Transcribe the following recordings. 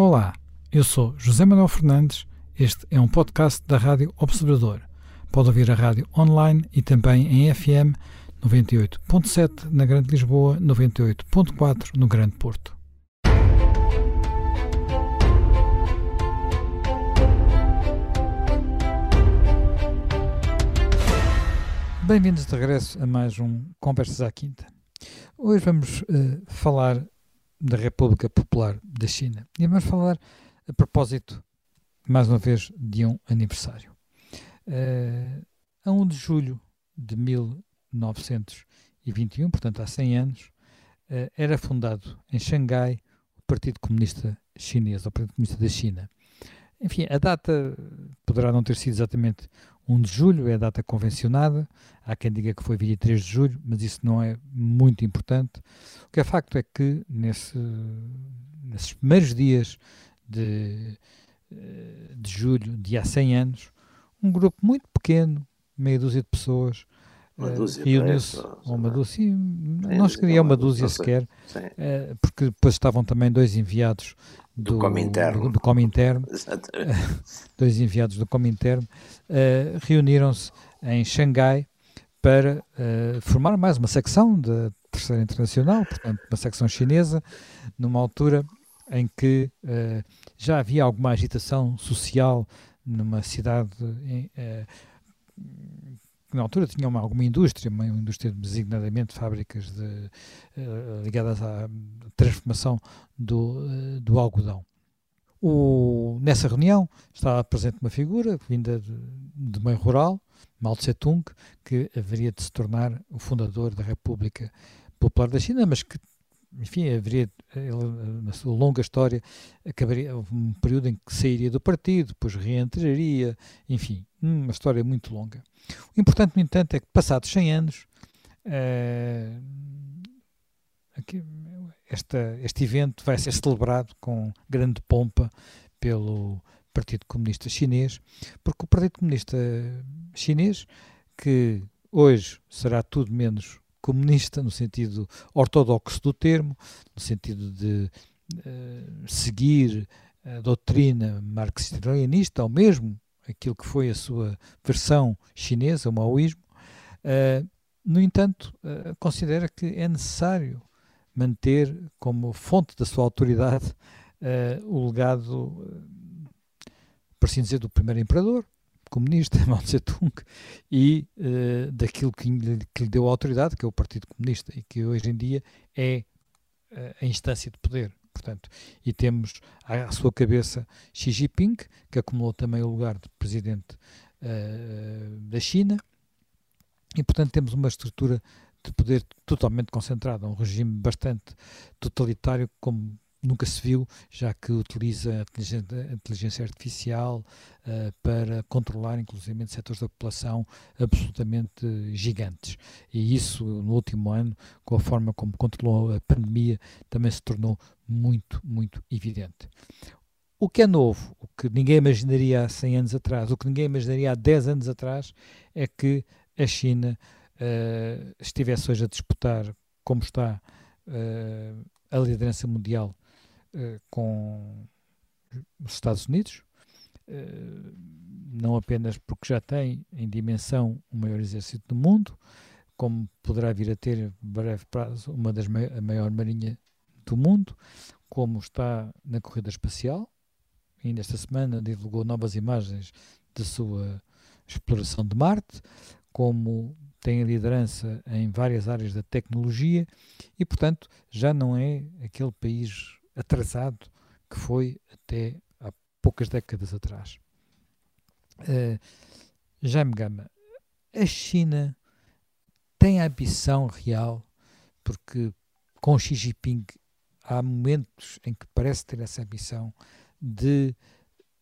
Olá, eu sou José Manuel Fernandes. Este é um podcast da Rádio Observador. Pode ouvir a rádio online e também em FM 98.7 na Grande Lisboa, 98.4 no Grande Porto. Bem-vindos de regresso a mais um Conversas à Quinta. Hoje vamos uh, falar da República Popular da China e vamos falar a propósito, mais uma vez, de um aniversário. Uh, a 1 de julho de 1921, portanto há 100 anos, uh, era fundado em Xangai o Partido Comunista Chinês, o Partido Comunista da China. Enfim, a data poderá não ter sido exatamente 1 de julho, é a data convencionada. Há quem diga que foi 23 de julho, mas isso não é muito importante. O que é facto é que nesse, nesses primeiros dias de, eh, de julho, de há 100 anos, um grupo muito pequeno, meia dúzia de pessoas, uma dúzia, reuniu-se, ou uma dúzia, não chegaria a uma dúzia sequer, uh, porque depois estavam também dois enviados do, do Cominterno, do, do Cominterno dois enviados do Cominterno, uh, reuniram-se em Xangai para uh, formar mais uma secção da Terceira Internacional, portanto, uma secção chinesa, numa altura em que uh, já havia alguma agitação social numa cidade que na altura tinha uma, alguma indústria, uma indústria designadamente fábricas de, uh, ligadas à transformação do, uh, do algodão. O, nessa reunião estava presente uma figura vinda de, de meio rural, Mao Tse-tung, que haveria de se tornar o fundador da República Popular da China, mas que enfim, haveria, ele, na sua longa história, acabaria um período em que sairia do partido, depois reentraria, enfim, uma história muito longa. O importante, no entanto, é que passados 100 anos, uh, aqui, esta, este evento vai ser celebrado com grande pompa pelo Partido Comunista Chinês, porque o Partido Comunista Chinês, que hoje será tudo menos comunista, no sentido ortodoxo do termo, no sentido de uh, seguir a doutrina marxista-leninista, ou mesmo aquilo que foi a sua versão chinesa, o maoísmo, uh, no entanto, uh, considera que é necessário manter como fonte da sua autoridade o legado, por assim dizer, do primeiro imperador, comunista, Mao Tse-tung, e uh, daquilo que lhe, que lhe, deu a autoridade, que é o Partido Comunista, e que hoje em dia é uh, a instância de poder. Portanto, e temos à, sua cabeça Xi Jinping, que acumulou também o lugar de presidente uh, da China, e portanto temos uma estrutura de poder totalmente concentrada, um regime bastante totalitário, como nunca se viu, já que utiliza a inteligência, artificial uh, para controlar, inclusive, setores da população absolutamente gigantes. E isso, no último ano, com a forma como controlou a pandemia, também se tornou muito, muito evidente. O que é novo, o que ninguém imaginaria há 100 anos atrás, o que ninguém imaginaria há 10 anos atrás, é que a China uh, estivesse hoje a disputar, como está, uh, a liderança mundial com os Estados Unidos, uh, não apenas porque já tem em dimensão o maior exército do mundo, como poderá vir a ter em breve prazo uma das a maior marinha do mundo, como está na corrida espacial. Ainda esta semana divulgou novas imagens de sua exploração de Marte, como tem liderança em várias áreas da tecnologia e, portanto, já não é aquele país atrasado que foi até há poucas décadas atrás. Uh, Jaime Gama, a China tem a ambição real, porque com Xi Jinping há momentos em que parece ter essa ambição de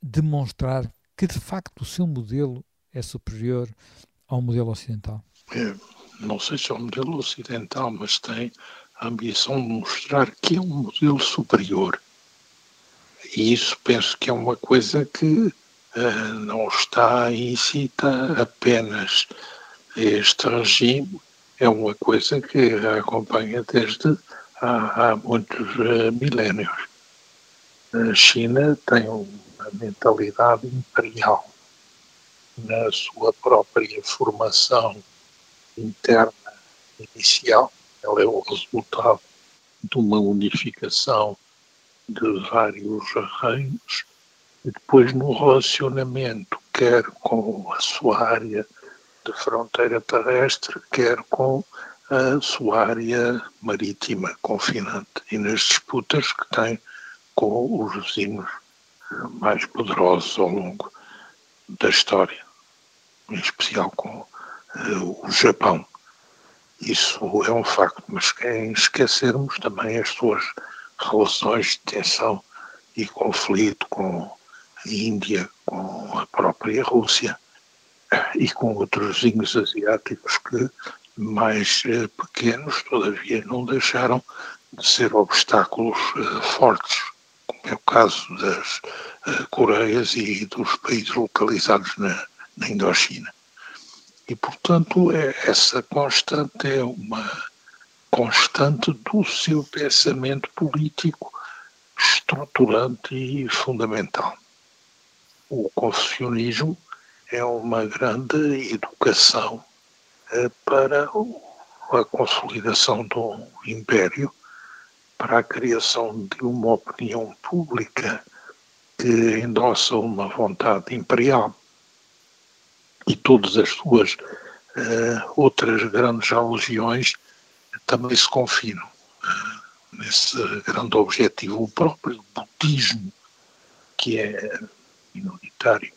demonstrar que de facto o seu modelo é superior ao modelo ocidental? É, não sei se é o modelo ocidental, mas tem a ambição de mostrar que é um modelo superior. E isso penso que é uma coisa que uh, não está incita apenas este regime, é uma coisa que acompanha desde há, há muitos uh, milénios. a China tem uma mentalidade imperial na sua própria formação interna inicial. Ela é o resultado de uma unificação de vários reinos e depois no relacionamento, quer com a sua área de fronteira terrestre, quer com a sua área marítima confinante e nas disputas que tem com os vizinhos mais poderosos ao longo da história, em especial com uh, o Japão. Isso é um facto, mas sem esquecermos também as suas relações de tensão e conflito com a Índia, com a própria Rússia e com outros vizinhos asiáticos que, mais eh, pequenos, todavia não deixaram de ser obstáculos eh, fortes, como é o caso das eh, Coreias e dos países localizados na, na Indochina. E, portanto, é, essa constante é uma constante do seu pensamento político estruturante e fundamental. O confucionismo é uma grande educação eh, para a consolidação do império, para a criação de uma opinião pública que endossa uma vontade imperial e todas as suas uh, outras grandes religiões também se confinam uh, nesse grande objetivo. O próprio budismo, que é minoritário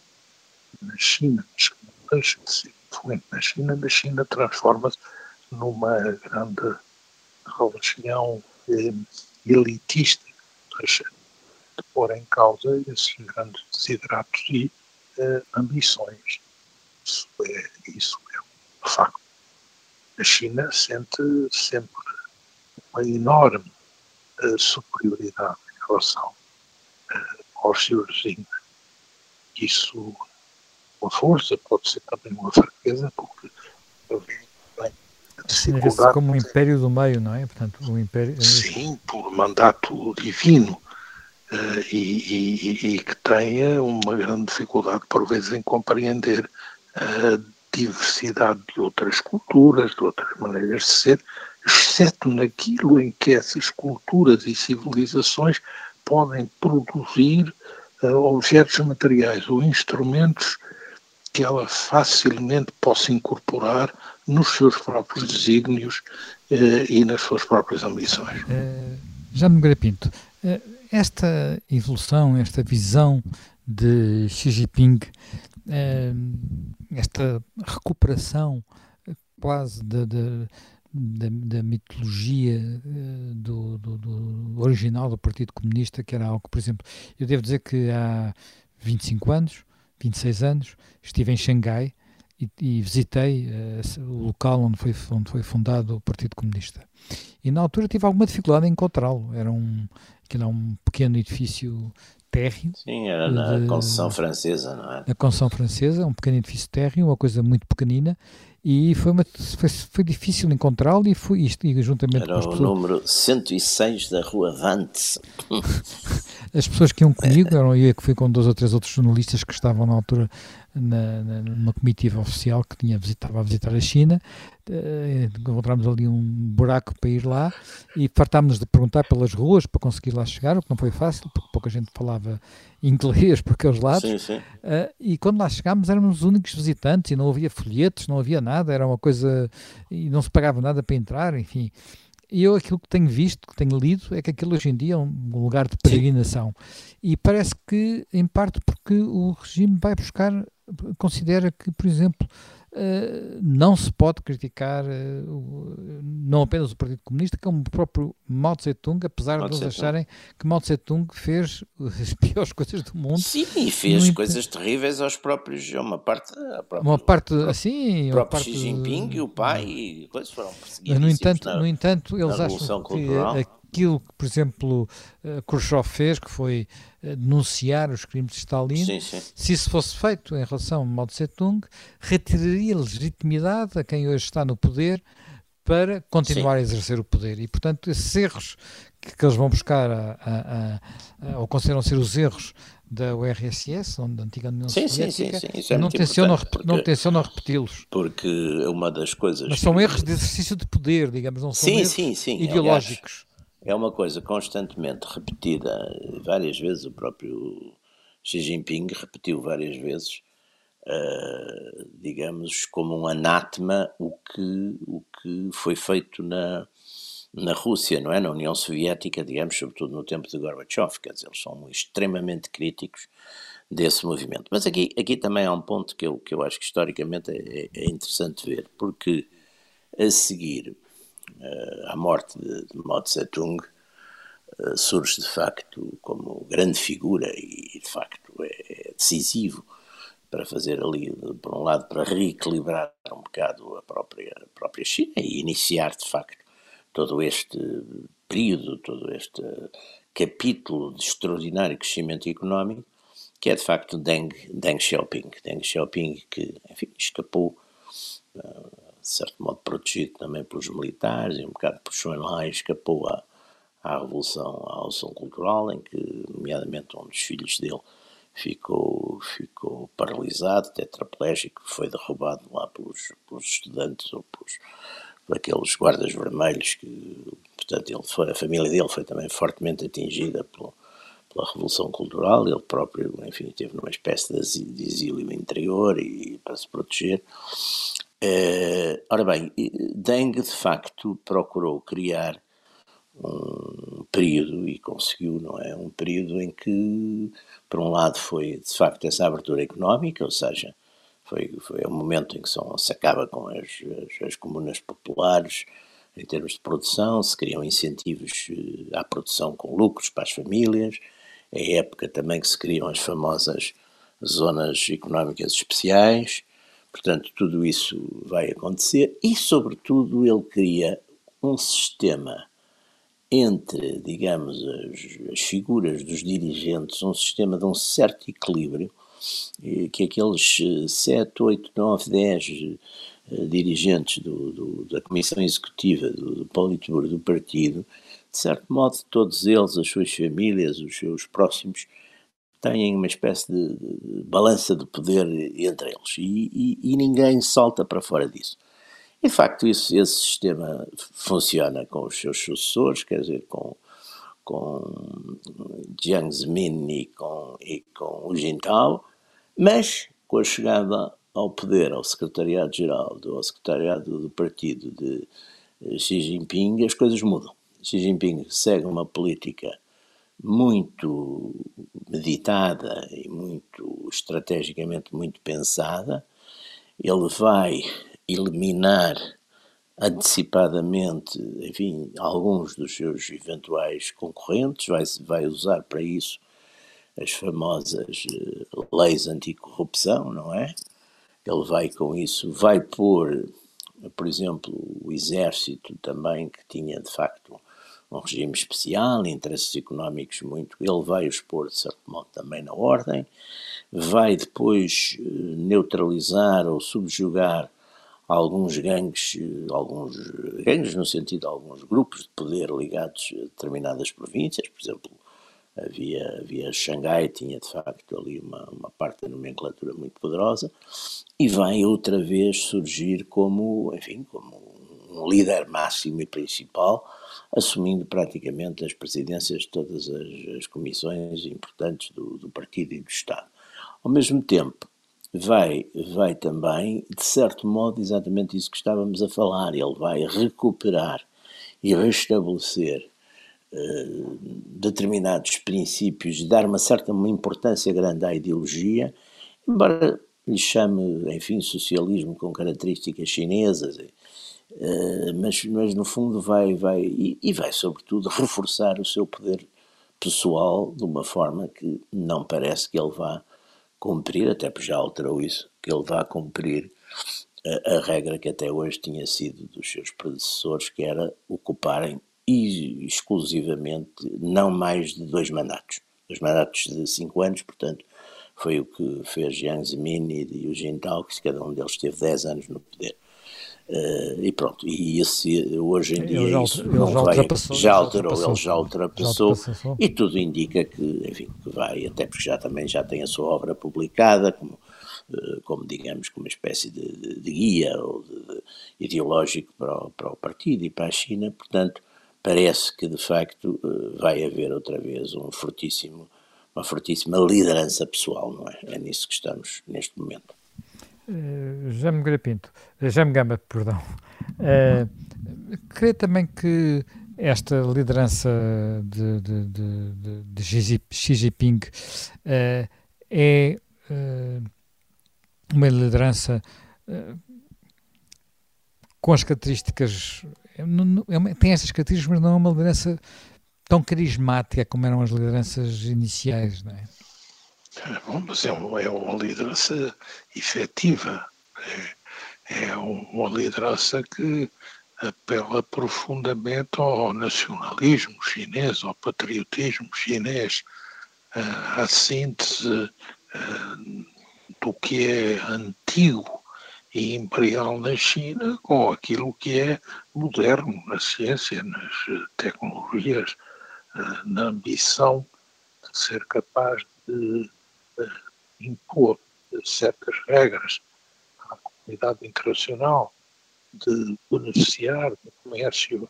na China, deixa de ser influente na China, na China transforma-se numa grande religião eh, elitista, de pôr em causa esses grandes desideratos e eh, ambições. Isso é, isso é um facto. A China sente sempre uma enorme uh, superioridade em relação uh, aos seus vizinhos. Isso, uma força, pode ser também uma fraqueza, porque bem, a dificuldade... como um império do meio, não é? Portanto, um império... É Sim, por mandato divino. Uh, e, e, e, que tenha uma grande dificuldade, por vezes, em compreender a diversidade de outras culturas, de outras maneiras de ser, exceto naquilo em que essas culturas e civilizações podem produzir uh, objetos materiais ou instrumentos que ela facilmente possa incorporar nos seus próprios desígnios uh, e nas suas próprias ambições. Uh, já me Pinto, esta evolução, esta visão de Xi Jinping esta recuperação quase da, da, da mitologia eh, do, do, do, original do Partido Comunista, que era algo, por exemplo, eu devo dizer que há 25 anos, 26 anos, estive em Xangai e, e visitei uh, o local onde foi, onde foi fundado o Partido Comunista. E na altura tive alguma dificuldade em encontrá-lo. Era um, aquilo é um pequeno edifício térreo. Sim, era na de, Conceição Francesa, não é? Na Conceição Francesa, um pequeno edifício térreo, uma coisa muito pequenina, e foi, uma, foi, foi difícil encontrá-lo e foi isto, e juntamente Era com as o pessoas... número 106 da Rua Vance. As pessoas que iam comigo, eram eu que fui com dois ou três outros jornalistas que estavam na altura na, na, numa comitiva oficial que tinha visitava a visitar a China, uh, encontramos ali um buraco para ir lá e fartámos de perguntar pelas ruas para conseguir lá chegar, o que não foi fácil, porque pouca gente falava inglês por aqueles lados. Sim, sim. Uh, e quando lá chegámos éramos os únicos visitantes e não havia folhetos, não havia nada, era uma coisa e não se pagava nada para entrar, enfim. E eu aquilo que tenho visto, que tenho lido, é que aquilo hoje em dia é um lugar de peregrinação. Sim. E parece que, em parte, porque o regime vai buscar, considera que, por exemplo, Uh, não se pode criticar uh, não apenas o Partido Comunista, como o próprio Mao Tse-tung, apesar Mao de eles acharem que Mao Tse-tung fez as piores coisas do mundo. Sim, e fez no coisas terríveis aos próprios, uma parte, própria, uma parte assim, o próprio parte, Xi Jinping e o pai e coisas foram perseguidos. No entanto, na, no entanto, eles acham que aquilo que, por exemplo, uh, Khrushchev fez, que foi denunciar os crimes de Stalin, sim, sim. se isso fosse feito em relação a Mao Tse-tung, retiraria legitimidade a quem hoje está no poder para continuar Sim. a exercer o poder. E, portanto, esses erros que, que eles vão buscar a, a, a, ou consideram ser os erros da URSS, onde a antiga União sim, Soviética, sim, sim, sim. É não, tencionam, não tencionam repeti-los. Porque é uma das coisas... Mas são erros de exercício de poder, digamos, não são erros ideológicos. Aliás, é uma coisa constantemente repetida, várias vezes o próprio Xi Jinping repetiu várias vezes, uh, digamos, como um anátema o que, o que foi feito na, na Rússia, não é? Na União Soviética, digamos, sobretudo no tempo de Gorbachev, quer dizer, eles são extremamente críticos desse movimento. Mas aqui, aqui também há um ponto que eu, que eu acho que historicamente é, é interessante ver, porque a seguir uh, à morte de, de Mao Tse-tung, uh, surge de facto como grande figura e de facto é decisivo para fazer ali, por um lado, para reequilibrar um bocado a própria, a própria China e iniciar de facto todo este período, todo este capítulo de extraordinário crescimento económico, que é de facto Deng, Deng Xiaoping. Deng Xiaoping que, enfim, escapou, eh, de certo modo protegido também pelos militares e um bocado por Xuanlai, escapou à, à Revolução, à Revolução Cultural, em que, nomeadamente, um dos filhos dele ficou, ficou paralisado, tetraplégico, foi derrubado lá pelos, pelos estudantes ou pelos daqueles guardas vermelhos que, portanto, ele foi, a família dele foi também fortemente atingida pelo, pela Revolução Cultural, ele próprio, enfim, teve numa espécie de exílio interior e para se proteger. Uh, ora bem, Deng de facto procurou criar um período e conseguiu, não é? Um período em que, por um lado, foi de facto essa abertura económica, ou seja, foi, foi o momento em que são, se acaba com as, as, as comunas populares em termos de produção, se criam incentivos eh, à produção com lucros para as famílias, é a época também que se criam as famosas zonas económicas especiais, portanto, tudo isso vai acontecer e, sobretudo, ele cria um sistema entre, digamos, as, as figuras dos dirigentes, um sistema de um certo equilíbrio que aqueles 7, 8, 9, 10 dirigentes do, do, da Comissão Executiva do, do Politburo do partido, de certo modo, todos eles, as suas famílias, os seus próximos, têm uma espécie de, de balança de poder entre eles e, e, e, ninguém salta para fora disso. De facto, isso, esse sistema funciona com os seus sucessores, quer dizer, com com Jiang Zemin e com, e com o Jintao, mas com a chegada ao poder, ao secretariado-geral, ao secretariado do partido de eh, Xi Jinping, as coisas mudam. Xi Jinping segue uma política muito meditada e muito estrategicamente muito pensada. Ele vai eliminar antecipadamente, enfim, alguns dos seus eventuais concorrentes, vai, vai usar para isso as famosas eh, leis anticorrupção, não é? Ele vai com isso, vai pôr, por exemplo, o exército também, que tinha de facto um regime especial, interesses económicos muito, ele vai pôr de certo modo também na ordem, vai depois eh, neutralizar ou subjugar alguns gangues, alguns gangues no sentido de alguns grupos de poder ligados a determinadas províncias, por exemplo, havia, havia Xangai, tinha de facto ali uma, uma parte da nomenclatura muito poderosa, e vai outra vez surgir como, enfim, como um líder máximo e principal, assumindo praticamente as presidências de todas as, as comissões importantes do, do partido e do Estado. Ao mesmo tempo, vai, vai também, de certo modo, exatamente isso que estávamos a falar. Ele vai recuperar e restabelecer uh, determinados princípios, dar uma certa uma importância grande à ideologia, embora lhe chame, enfim, socialismo com características chinesas, mas, mas no fundo vai, vai e, e vai sobretudo reforçar o seu poder pessoal de uma forma que não parece que ele vá cumprir, até porque já alterou isso, que ele vá cumprir a, a, regra que até hoje tinha sido dos seus predecessores, que era ocuparem exclusivamente não mais de dois mandatos. Dois mandatos de cinco anos, portanto, foi o que fez Jiang Zemin e o Jintao, que cada um deles teve dez anos no poder. Uh, e pronto, e esse hoje em dia ele isso já, não já vai, já alterou, ele já ultrapassou, já ultrapassou, e tudo indica que, enfim, que vai, até porque já também já tem a sua obra publicada, como, uh, como digamos, como uma espécie de, de, de guia ou de, de ideológico para o, para o partido e para a China, portanto, parece que de facto uh, vai haver outra vez um fortíssimo, uma fortíssima liderança pessoal, não é? É nisso que estamos neste momento. Uh, Jaime Grapinto, uh, Jaime Gama, perdão. Uh, creio também que esta liderança de, de, de, de Xi Jinping uh, é uma liderança com as características. É tem essas características, mas não é uma liderança tão carismática como eram as lideranças iniciais, não é? Bom, mas é é uma liderança efetiva, é, é uma liderança que apela profundamente ao nacionalismo chinês, ao patriotismo chinês, à síntese do que é antigo e imperial na China com aquilo que é moderno na ciência, nas tecnologias, na ambição de ser capaz de impor certas regras à comunidade internacional, de beneficiar do comércio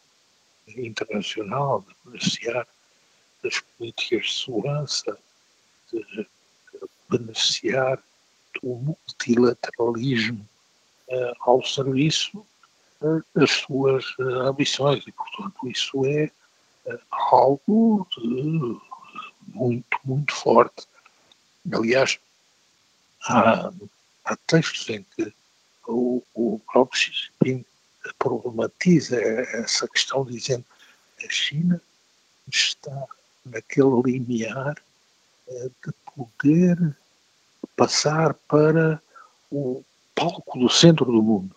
internacional, de beneficiar das políticas de segurança, de beneficiar do multilateralismo uh, ao serviço uh, das suas uh, ambições e, portanto, isso é algo de, muito, muito forte. Aliás, há, há textos em que o, o próprio Xi Jinping problematiza essa questão, dizendo que a China está naquele limiar eh, de poder passar para o palco do centro do mundo.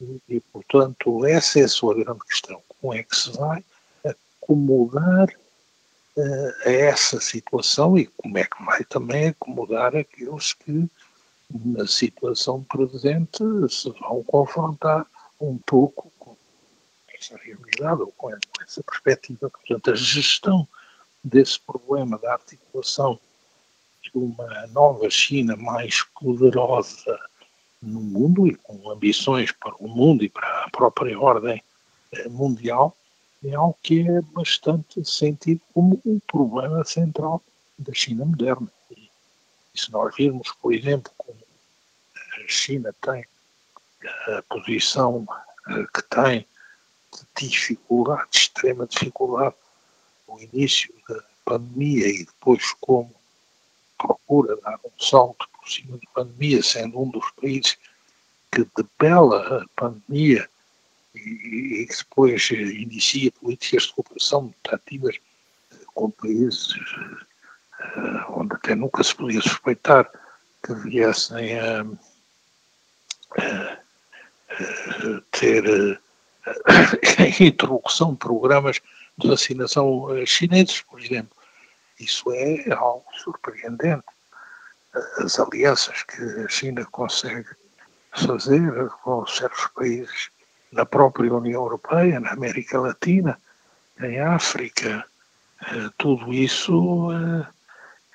E, e, portanto, essa é a sua grande questão. Como é que se vai acomodar a essa situação e como é que vai também acomodar aqueles que, na situação presente, se vão confrontar um pouco com essa realidade ou com essa perspectiva. Portanto, a gestão desse problema da articulação de uma nova China mais poderosa no mundo e com ambições para o mundo e para a própria ordem eh, mundial é algo que é bastante sentido como o um problema central da China moderna. E, se nós virmos, por exemplo, como a China tem a posição eh, que tem de dificuldade, de extrema dificuldade, no início da pandemia e depois como procura dar um salto por cima da pandemia, sendo um dos países que debela a pandemia e, e depois inicia políticas de cooperação ativas com países uh, onde até nunca se podia suspeitar que viessem a, a, a ter a introdução de programas de vacinação chineses, por exemplo. Isso é algo surpreendente. As alianças que a China consegue fazer com certos países na própria União Europeia, na América Latina, em África. Eh, tudo isso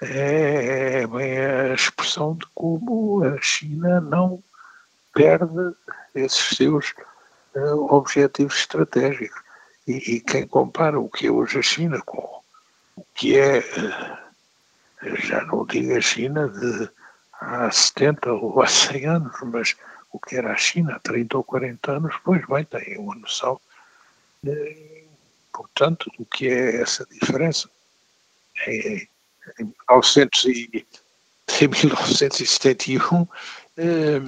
eh, é, é a expressão de como a China não perde esses seus eh, objetivos estratégicos. E, e, quem compara o que é hoje a China com o que é, já não digo a China de há 70 ou há 100 anos, mas o que era a China há 30 ou 40 anos, pois bem, têm uma noção, de, portanto, do que é essa diferença. Em, em, 1900 em 1971, eh,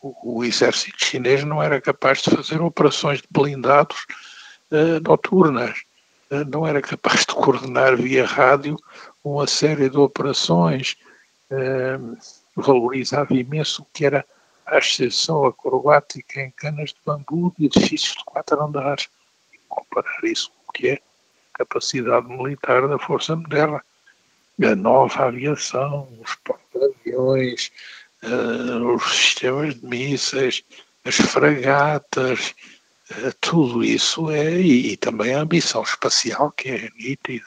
o, o, exército chinês não era capaz de fazer operações de blindados eh, noturnas, eh, não era capaz de coordenar via rádio uma série de operações, eh, valorizava imenso o que era à exceção acrobática em canas de bambu de edifícios de quatro andares. E comparar isso com o que é capacidade militar da Força Moderna. A nova aviação, os porta-aviões, uh, os sistemas de mísseis, as fragatas, uh, tudo isso é, e, e, também a ambição espacial que é nítida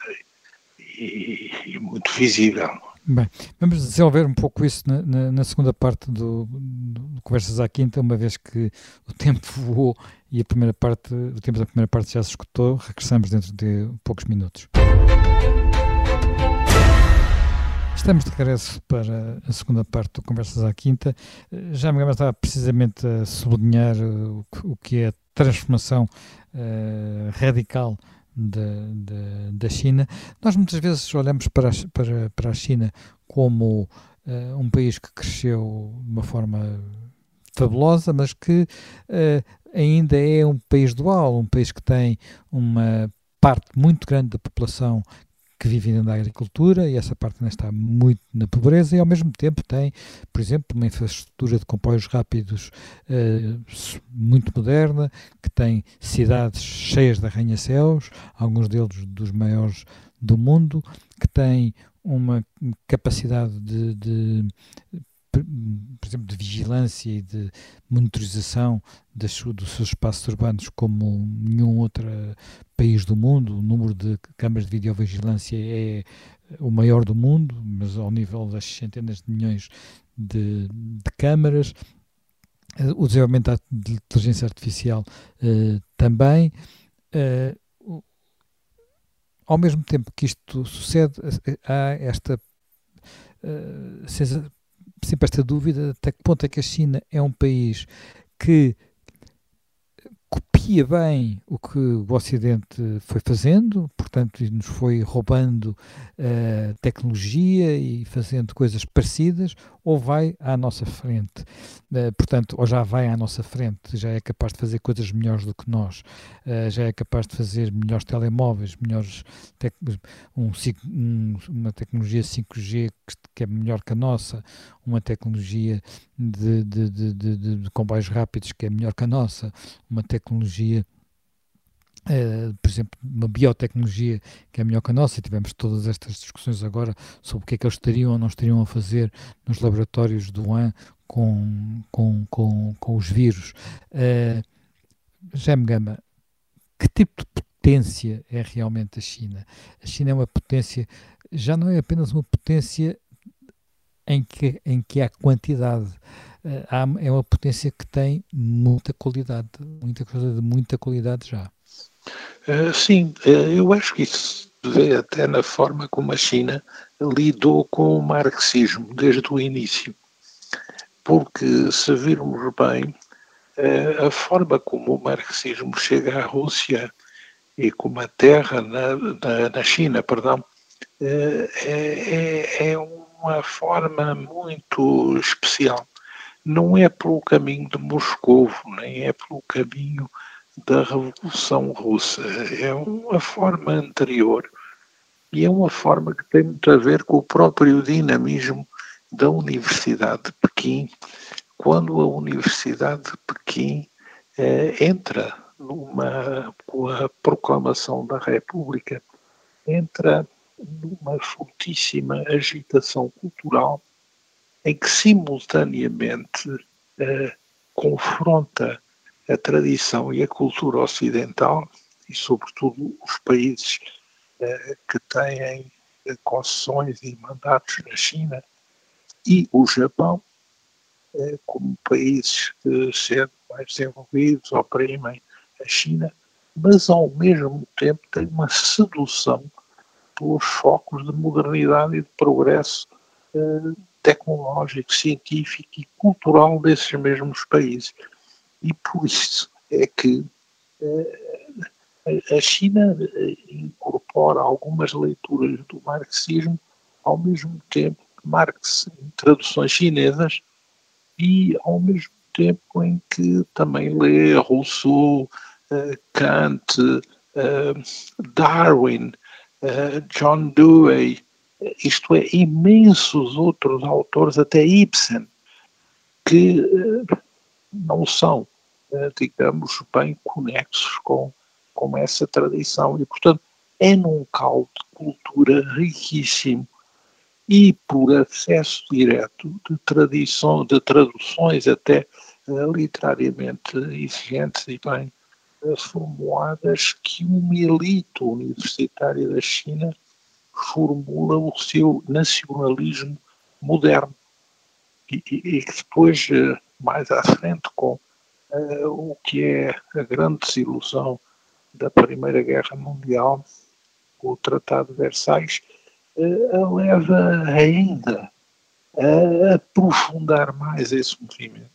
e, e muito visível. Bem, vamos desenvolver um pouco isso na, na, na segunda parte do, do, Conversas à Quinta, uma vez que o tempo voou e a primeira parte, o tempo da primeira parte já se escutou, regressamos dentro de poucos minutos. Estamos de regresso para a segunda parte do Conversas à Quinta. Já me estava precisamente a sublinhar o, o que é a transformação uh, radical da, da, da, China. Nós muitas vezes olhamos para para, para a China como uh, um país que cresceu de uma forma fabulosa, mas que uh, ainda é um país dual, um país que tem uma parte muito grande da população que vive ainda da agricultura e essa parte ainda está muito na pobreza e ao mesmo tempo tem, por exemplo, uma infraestrutura de comboios rápidos uh, muito moderna, que tem cidades cheias de arranha-céus, alguns deles dos maiores do mundo, que tem uma capacidade de, de por exemplo, de vigilância e de monitorização das, dos seus espaços urbanos como nenhum outro país do mundo. O número de câmaras de videovigilância é o maior do mundo, mas ao nível das centenas de milhões de, de câmaras. O desenvolvimento de inteligência artificial também. Ao mesmo tempo que isto sucede, há esta uh, sempre esta dúvida até que ponto é que a China é um país que copia bem o que o Ocidente foi fazendo, portanto, nos foi roubando uh, tecnologia e fazendo coisas parecidas, ou vai à nossa frente. Uh, portanto, ou já vai à nossa frente, já é capaz de fazer coisas melhores do que nós, uh, já é capaz de fazer melhores telemóveis, melhores um, um, uma tecnologia 5G que, que, é melhor que a nossa, uma tecnologia de, de, de, de, de comboios rápidos que é melhor que a nossa, uma tecnologia Uh, por exemplo, uma biotecnologia que é melhor que a nossa, e tivemos todas estas discussões agora sobre o que é que eles estariam ou não estariam a fazer nos laboratórios do Wuhan com, com, com, com os vírus. Uh, Gama, que tipo de potência é realmente a China? A China é uma potência, já não é apenas uma potência em que, em que há quantidade, há, é uma potência que tem muita qualidade, muita coisa de muita qualidade já. Uh, sim, uh, eu acho que isso se vê até na forma como a China lidou com o marxismo desde o início. Porque, se virmos bem, uh, a forma como o marxismo chega à Rússia e como a terra na, na, na China, perdão, é, é, é uma forma muito especial. Não é pelo caminho de Moscou, nem é pelo caminho da Revolução Russa. É uma forma anterior e é uma forma que tem muito a ver com o próprio dinamismo da Universidade de Pequim, quando a Universidade de Pequim eh, entra numa, com a proclamação da República, entra numa fortíssima agitação cultural em que simultaneamente eh, confronta a tradição e a cultura ocidental, e sobretudo os países eh, que têm eh, concessões e mandatos na China, e o Japão, eh, como países que, sendo mais desenvolvidos, oprimem a China, mas ao mesmo tempo têm uma sedução pelos focos de modernidade e de progresso eh, tecnológico, científico e cultural desses mesmos países. E por isso é que eh, a China eh, incorpora algumas leituras do marxismo ao mesmo tempo que Marx em traduções chinesas e ao mesmo tempo em que também lê Rousseau, eh, Kant, Darwin, John Dewey, isto é, imensos outros autores, até Ibsen, que não são digamos, bem conexos com, com essa tradição. E, portanto, é num caldo de cultura riquíssimo e por acesso direto de tradição, de traduções até uh, literariamente exigentes e bem uh, formuladas que uma elite universitária da China formula o seu nacionalismo moderno e, que depois, mais à frente, com o que é a grande desilusão da Primeira Guerra Mundial, o Tratado de Versalhes, leva ainda a aprofundar mais esse movimento.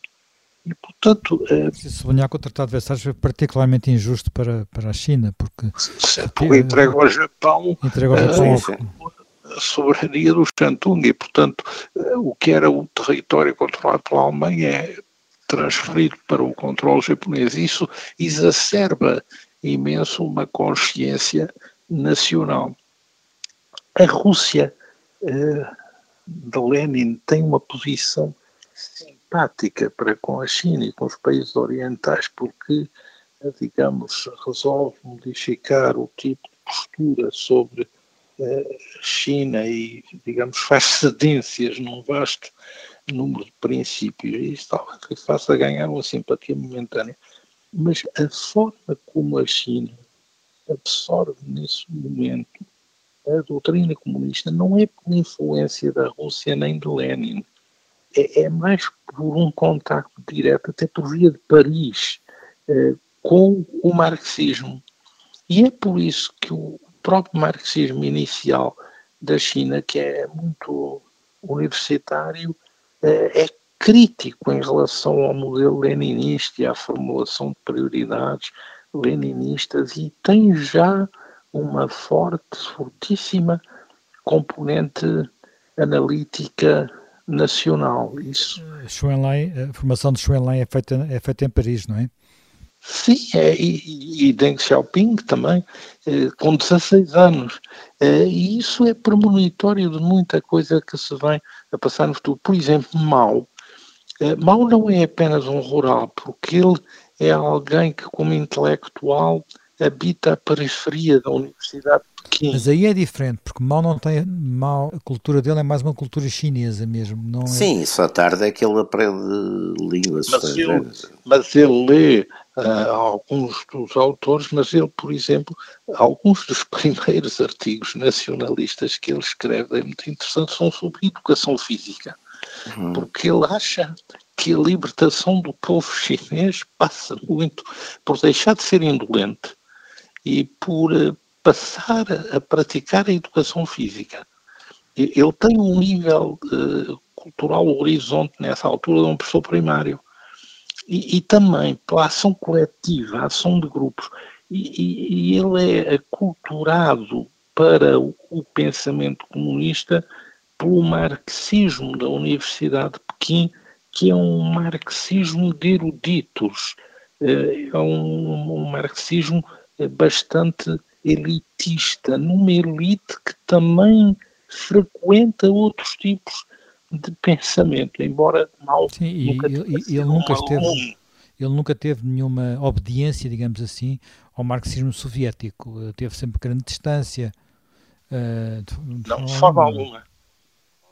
E, portanto. Se sublinhar que o Tratado de Versalhes foi particularmente injusto para, para a China, porque. porque entrega ao Japão, entrega ao Japão a, a soberania do Shantung, e, portanto, o que era o território controlado pela Alemanha é transferido para o controle japonês. Isso exacerba imenso uma consciência nacional. A Rússia. Uh, de Lenin tem uma posição simpática para com a China e com os países orientais, porque, digamos, resolve modificar o tipo de postura sobre a eh, China e, digamos, faz cedências num vasto número de princípios. E isso talvez faça ganhar uma simpatia momentânea. Mas a forma como a China absorve nesse momento a doutrina comunista não é por influência da Rússia nem de Lenin, é, é mais por um contacto direto, até por via de Paris, eh, com o marxismo. E é por isso que o próprio marxismo inicial da China, que é muito universitário, é crítico em relação ao modelo leninista e à formulação de prioridades leninistas e tem já uma forte, fortíssima componente analítica nacional. Isso. Schoenlein, a formação de Schoenlein é feita, é feita em Paris, não é? Sim, é, e, e Deng Xiaoping também, eh, com 16 anos. Eh, e isso é premonitório de muita coisa que se vem a passar no futuro. Por exemplo, Mao. Eh, Mao não é apenas um rural, porque ele é alguém que, como intelectual, habita a periferia da Universidade de Pequim. Mas aí é diferente, porque Mao não tem. Mao, a cultura dele é mais uma cultura chinesa mesmo. Não é... Sim, só tarde é que ele aprende línguas mas ele, mas ele lê uh, alguns dos autores, mas ele, por exemplo, alguns dos primeiros artigos nacionalistas que ele escreve, é muito interessante, são sobre educação física. Uhum. Porque ele acha que a libertação do povo chinês passa muito por deixar de ser indolente e por eh, passar a praticar a educação física. Ele tem um nível uh, cultural horizonte nessa altura de um professor primário. E, e, também pela ação coletiva, a ação de grupos. E, e ele é aculturado para o, o, pensamento comunista pelo marxismo da Universidade de Pequim, que é um marxismo de eruditos, eh, é um, um marxismo bastante elitista, numa elite que também frequenta outros tipos de pensamento, embora mal Sim, e nunca ele, ele nunca esteve ele nunca teve nenhuma obediência, digamos assim, ao marxismo soviético. Teve sempre grande distância. Uh, de, não, de forma alguma.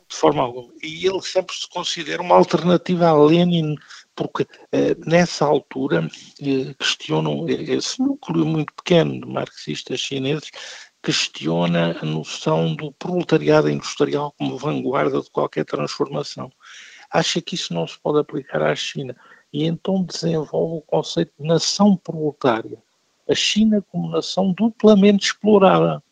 De forma alguma. E ele sempre se considera uma alternativa a Lenin porque eh, nessa altura eh, questionam esse núcleo muito pequeno de marxistas chineses questiona a noção do proletariado industrial como vanguarda de qualquer transformação. Acha que isso não se pode aplicar à China e então desenvolve o conceito de nação proletária. A China como nação duplamente explorada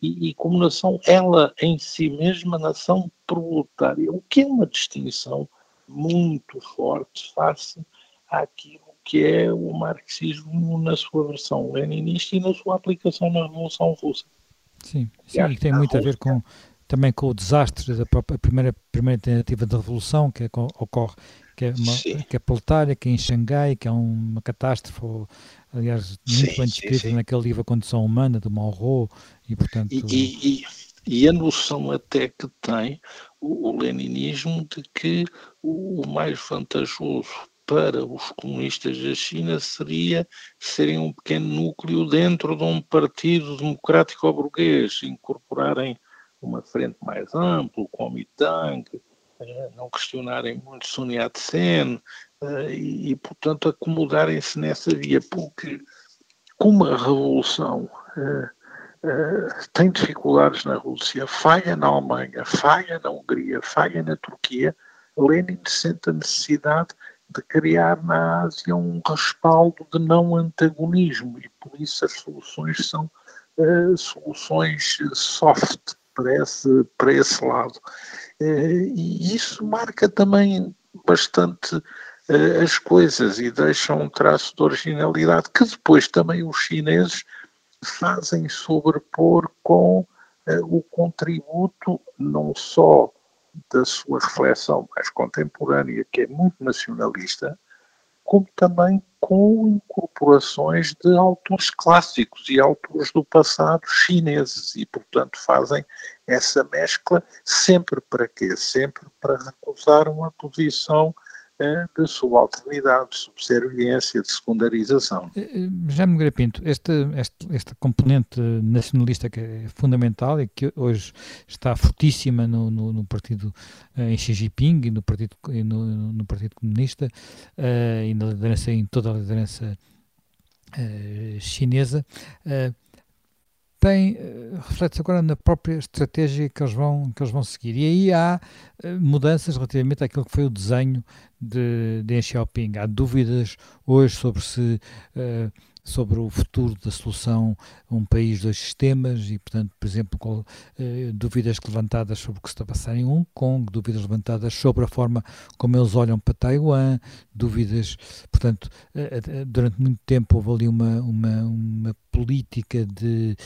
e, e como nação ela em si mesma nação proletária, o que é uma distinção muito forte face àquilo que é o marxismo na sua versão leninista e na sua aplicação na Revolução Russa. Sim, sim e tem muito a ver com também com o desastre da própria, primeira, primeira tentativa de revolução que é, ocorre, que é, uma, que é proletária, que é em Xangai, que é uma catástrofe, aliás, muito sim, bem descrita naquele livro A Condição Humana, do Malraux, e portanto... E, e, e, e, a noção até que tem o, o leninismo de que o mais vantajoso para os comunistas da China seria serem um pequeno núcleo dentro de um partido democrático burguês, incorporarem uma frente mais ampla, o Kuomintang, não questionarem muito Sun Yat-sen e, e, portanto, acomodarem-se nessa via, porque como a revolução tem dificuldades na Rússia, falha na Alemanha, falha na Hungria, falha na Turquia, Lenin sente a necessidade de criar na Ásia um respaldo de não antagonismo e por isso as soluções são uh, soluções soft para esse, para esse lado. Uh, e isso marca também bastante uh, as coisas e deixa um traço de originalidade que depois também os chineses fazem sobrepor com o contributo não só da sua reflexão mais contemporânea, que é muito nacionalista, como também com incorporações de autores clássicos e autores do passado chineses e, portanto, fazem essa mescla sempre para quê? Sempre para recusar uma posição de subalternidade, de subserviência, de secundarização. Eh, eh, Já me Pinto, este, este, esta componente nacionalista que é fundamental e que hoje está fortíssima no, no, no partido eh, em Xi Jinping e no Partido, no, no partido Comunista uh, e na liderança, em toda a liderança uh, chinesa, uh, tem, reflete-se agora na própria estratégia que eles, vão, que eles vão seguir. E aí há mudanças relativamente àquilo que foi o desenho de, de Xiaoping. Há dúvidas hoje sobre se uh, sobre o futuro da solução um país, dois sistemas e, portanto, por exemplo, com, eh, dúvidas levantadas sobre o que se está a passar em Hong Kong, dúvidas levantadas sobre a forma como eles olham para Taiwan, dúvidas, portanto, eh, eh durante muito tempo houve ali uma, uma, uma política de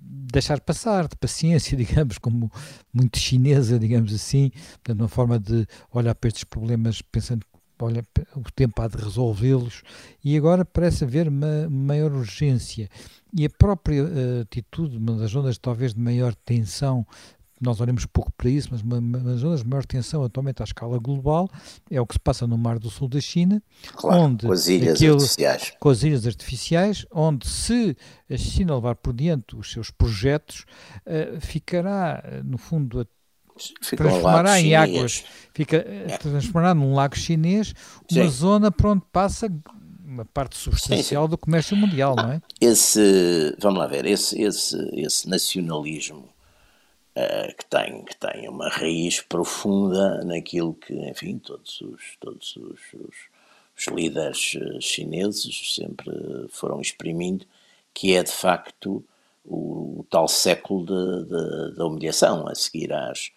deixar passar, de paciência, digamos, como muito chinesa, digamos assim, portanto, uma forma de olhar para estes problemas pensando olha, o tempo há de resolvê-los e agora parece haver uma maior urgência e a própria uh, atitude, uma das zonas talvez de maior tensão, nós olhamos pouco para isso, mas uma, uma das zonas de maior tensão atualmente à escala global é o que se passa no Mar do Sul da China, claro, onde com as ilhas aquilo, artificiais. Com as ilhas artificiais, onde se a China levar por diante os seus projetos, uh, ficará, no fundo, a Fica transformará em águas, fica, é. transformará num lago chinês uma Sim. zona por onde passa uma parte substancial sim, do comércio mundial, não é? Esse, vamos lá ver, esse, esse, esse nacionalismo uh, que, tem, que tem uma raiz profunda naquilo que, enfim, todos os, todos os, os, os líderes eh, chineses sempre foram exprimindo, que é de facto o, o tal século de, de, da humilhação, a seguir às,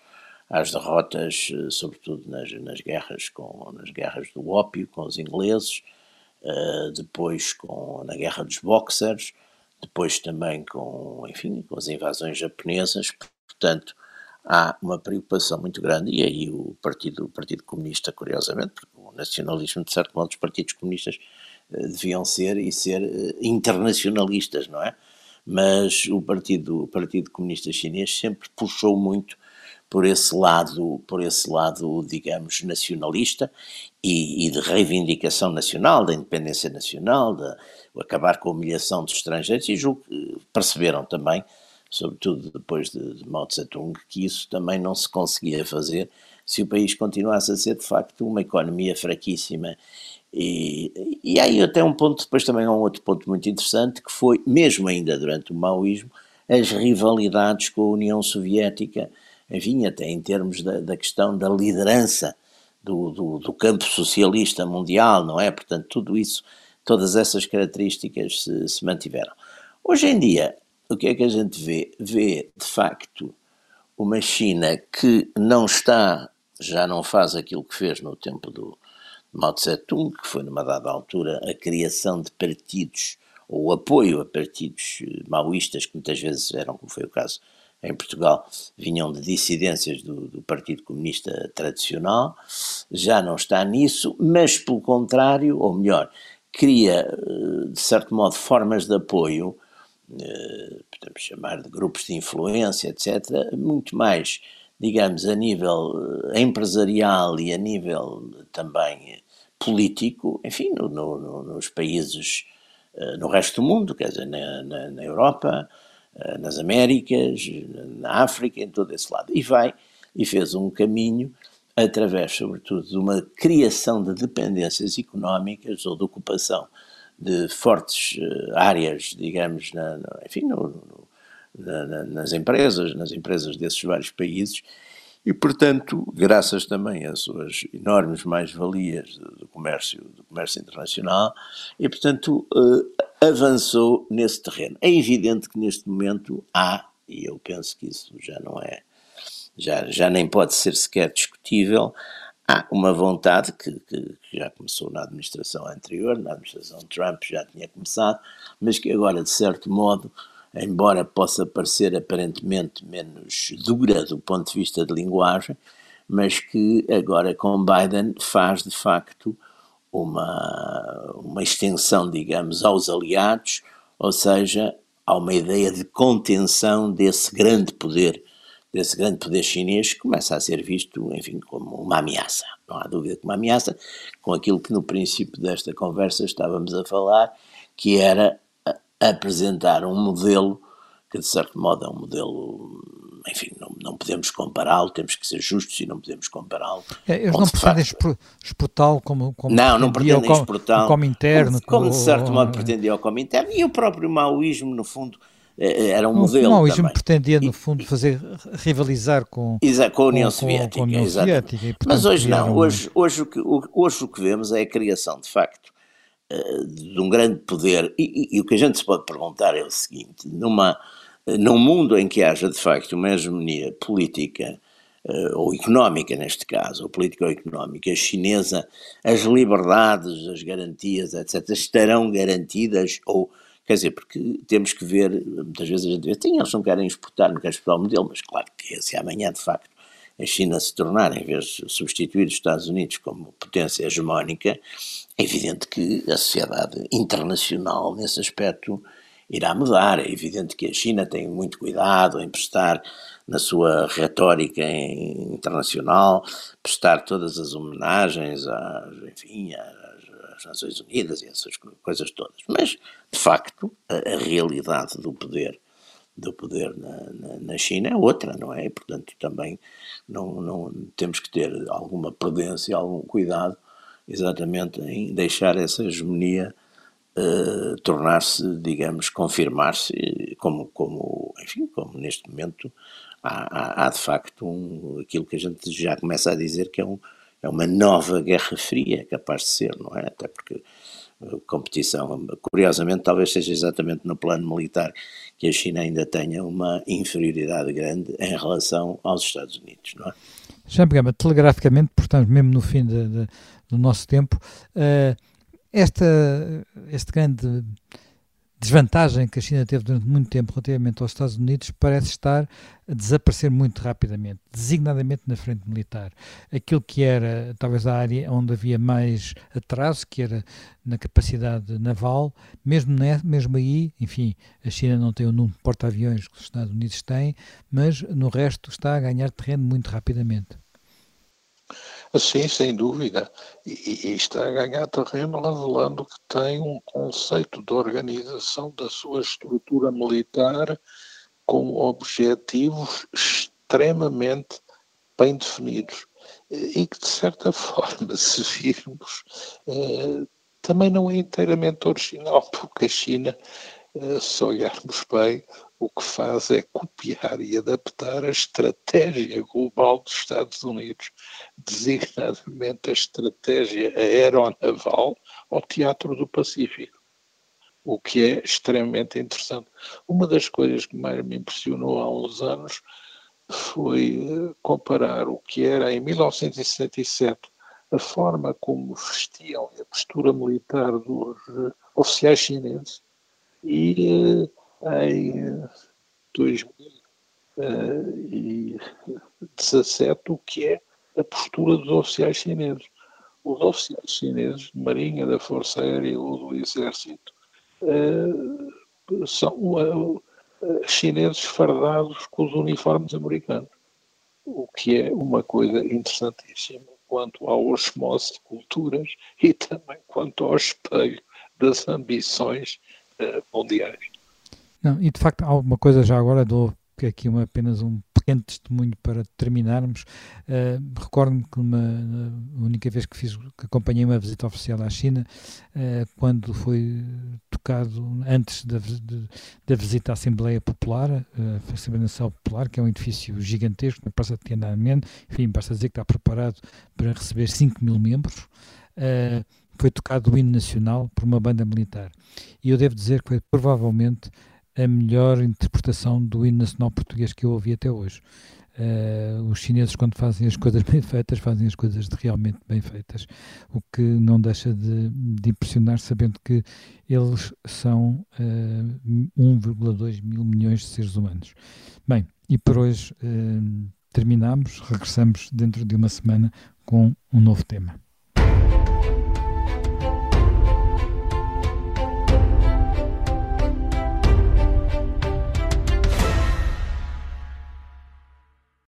às derrotas, eh, sobretudo nas, nas, guerras com, nas guerras do ópio com os ingleses, uh, depois com, na guerra dos boxers, depois também com, enfim, com as invasões japonesas, portanto há uma preocupação muito grande e aí o Partido, o partido Comunista, curiosamente, porque o nacionalismo, de certo modo, os partidos comunistas uh, deviam ser e ser internacionalistas, não é? Mas o Partido, o partido Comunista Chinês sempre puxou muito por esse lado, por esse lado, digamos, nacionalista e, e de reivindicação nacional, da independência nacional, de, acabar com a humilhação dos estrangeiros, e julgo que perceberam também, sobretudo depois de, de Mao Tse-tung, que isso também não se conseguia fazer se o país continuasse a ser de facto uma economia fraquíssima. E, e aí até um ponto, depois também há um outro ponto muito interessante, que foi, mesmo ainda durante o maoísmo, as rivalidades com a União Soviética, enfim, até em termos da, da questão da liderança do, do, do, campo socialista mundial, não é? Portanto, tudo isso, todas essas características se, se mantiveram. Hoje em dia, o que é que a gente vê? Vê, de facto, uma China que não está, já não faz aquilo que fez no tempo do Mao Tse-tung, que foi numa dada altura a criação de partidos ou apoio a partidos maoístas, que muitas vezes eram, como foi o caso em Portugal vinham de dissidências do, do, Partido Comunista tradicional, já não está nisso, mas pelo contrário, ou melhor, cria, eh, de certo modo, formas de apoio, eh, podemos chamar de grupos de influência, etc., muito mais, digamos, a nível eh, empresarial e a nível também político, enfim, no, no, nos países, no resto do mundo, quer dizer, na, na, na Europa, nas Américas, na África, em todo esse lado. E vai e fez um caminho através, sobretudo, de uma criação de dependências económicas ou de ocupação de fortes uh, áreas, digamos, na, enfim, no, no, na, nas empresas, nas empresas desses vários países, e, portanto, graças também às suas enormes mais-valias do comércio, do comércio internacional, e, portanto, uh, avançou nesse terreno. É evidente que neste momento há, e eu penso que isso já não é, já, já nem pode ser sequer discutível, há uma vontade que, que, que, já começou na administração anterior, na administração Trump já tinha começado, mas que agora, de certo modo, embora possa parecer aparentemente menos dura do ponto de vista de linguagem, mas que agora com Biden faz de facto uma, uma extensão, digamos, aos aliados, ou seja, há uma ideia de contenção desse grande poder, desse grande poder chinês que começa a ser visto, enfim, como uma ameaça. Não há dúvida que uma ameaça, com aquilo que no princípio desta conversa estávamos a falar, que era apresentar um modelo que de certo modo é um modelo, enfim, não, não podemos compará-lo, temos que ser justos e não podemos compará-lo. É, eles não pretendem exportá-lo como, como Não, não pretendem exportá-lo como interno. Como, como, de certo modo pretendia o como interno e o próprio maoísmo, no fundo, é, é, era um modelo O maoísmo pretendia, no fundo, fazer rivalizar com, com a União Soviética. Com a União Soviética e, portanto, Mas hoje não, hoje, hoje, o que, hoje o que vemos é a criação, de facto, eh, de um grande poder. E, e, e, o que a gente se pode perguntar é o seguinte: numa, num mundo em que haja de facto uma hegemonia política uh, ou económica, neste caso, ou política ou económica chinesa, as liberdades, as garantias, etc., estarão garantidas ou. Quer dizer, porque temos que ver, muitas vezes a gente diz, sim, eles não querem exportar, não querem exportar o modelo, mas claro que se amanhã, de facto, a China se tornar, em vez de substituir os Estados Unidos como potência hegemónica, é evidente que a sociedade internacional, nesse aspecto, irá mudar. É evidente que a China tem muito cuidado em prestar, na sua retórica internacional, prestar todas as homenagens às, enfim, às, às Nações Unidas e essas coisas todas. Mas, de facto, a, a realidade do poder do poder na, na, na, China é outra, não é? E, portanto, também não, não temos que ter alguma prudência, algum cuidado, exatamente em deixar essa hegemonia uh, tornar-se, digamos, confirmar-se, como, como, enfim, como neste momento há, há, há de facto um, aquilo que a gente já começa a dizer que é, um, é uma nova Guerra Fria, capaz de ser, não é? Até porque competição. Curiosamente, talvez seja exatamente no plano militar que a China ainda tenha uma inferioridade grande em relação aos Estados Unidos, não é? Já pegamos telegraficamente, portanto, mesmo no fim de, de, do nosso tempo, uh, esta, este grande desvantagem que a China teve durante muito tempo relativamente aos Estados Unidos parece estar a desaparecer muito rapidamente, designadamente na frente militar. Aquilo que era talvez a área onde havia mais atraso, que era na capacidade naval, mesmo, mesmo aí, enfim, a China não tem o número de porta-aviões que os Estados Unidos têm, mas no resto está a ganhar terreno muito rapidamente. Sim, sem dúvida. E, e, está a ganhar terreno revelando que tem um conceito de organização da sua estrutura militar com objetivos extremamente bem definidos. E que, de certa forma, se virmos, eh, também não é inteiramente original, porque a China, se olharmos bem, o que faz é copiar e adaptar a estratégia global dos Estados Unidos, designadamente a estratégia aeronaval ao Teatro do Pacífico, o que é extremamente interessante. Uma das coisas que mais me impressionou há uns anos foi eh, comparar o que era em 1977 a forma como vestiam a postura militar dos eh, oficiais chineses e eh, em 2017 o que é a postura dos oficiais chineses. Os oficiais chineses de Marinha, da Força Aérea ou do Exército uh, são chineses fardados com os uniformes americanos, o que é uma coisa interessantíssima quanto à osmose de culturas e também quanto ao espelho das ambições mundiais. Não, e de facto há uma coisa já agora, dou aqui uma, apenas um pequeno testemunho para terminarmos. Uh, Recordo-me que uma, a única vez que fiz, que acompanhei uma visita oficial à China, uh, quando foi tocado antes da, de, da visita à Assembleia Popular, uh, Assembleia Nacional Popular, que é um edifício gigantesco na Praça de Tiananmen, enfim, basta dizer que está preparado para receber 5 mil membros. Uh, foi tocado o hino nacional por uma banda militar. E eu devo dizer que foi provavelmente a melhor interpretação do hino nacional português que eu ouvi até hoje. Uh, os chineses, quando fazem as coisas bem feitas, fazem as coisas realmente bem feitas, o que não deixa de, de impressionar, sabendo que eles são uh, eh, 1,2 mil milhões de seres humanos. Bem, e por hoje uh, terminamos, regressamos dentro de uma semana com um novo tema.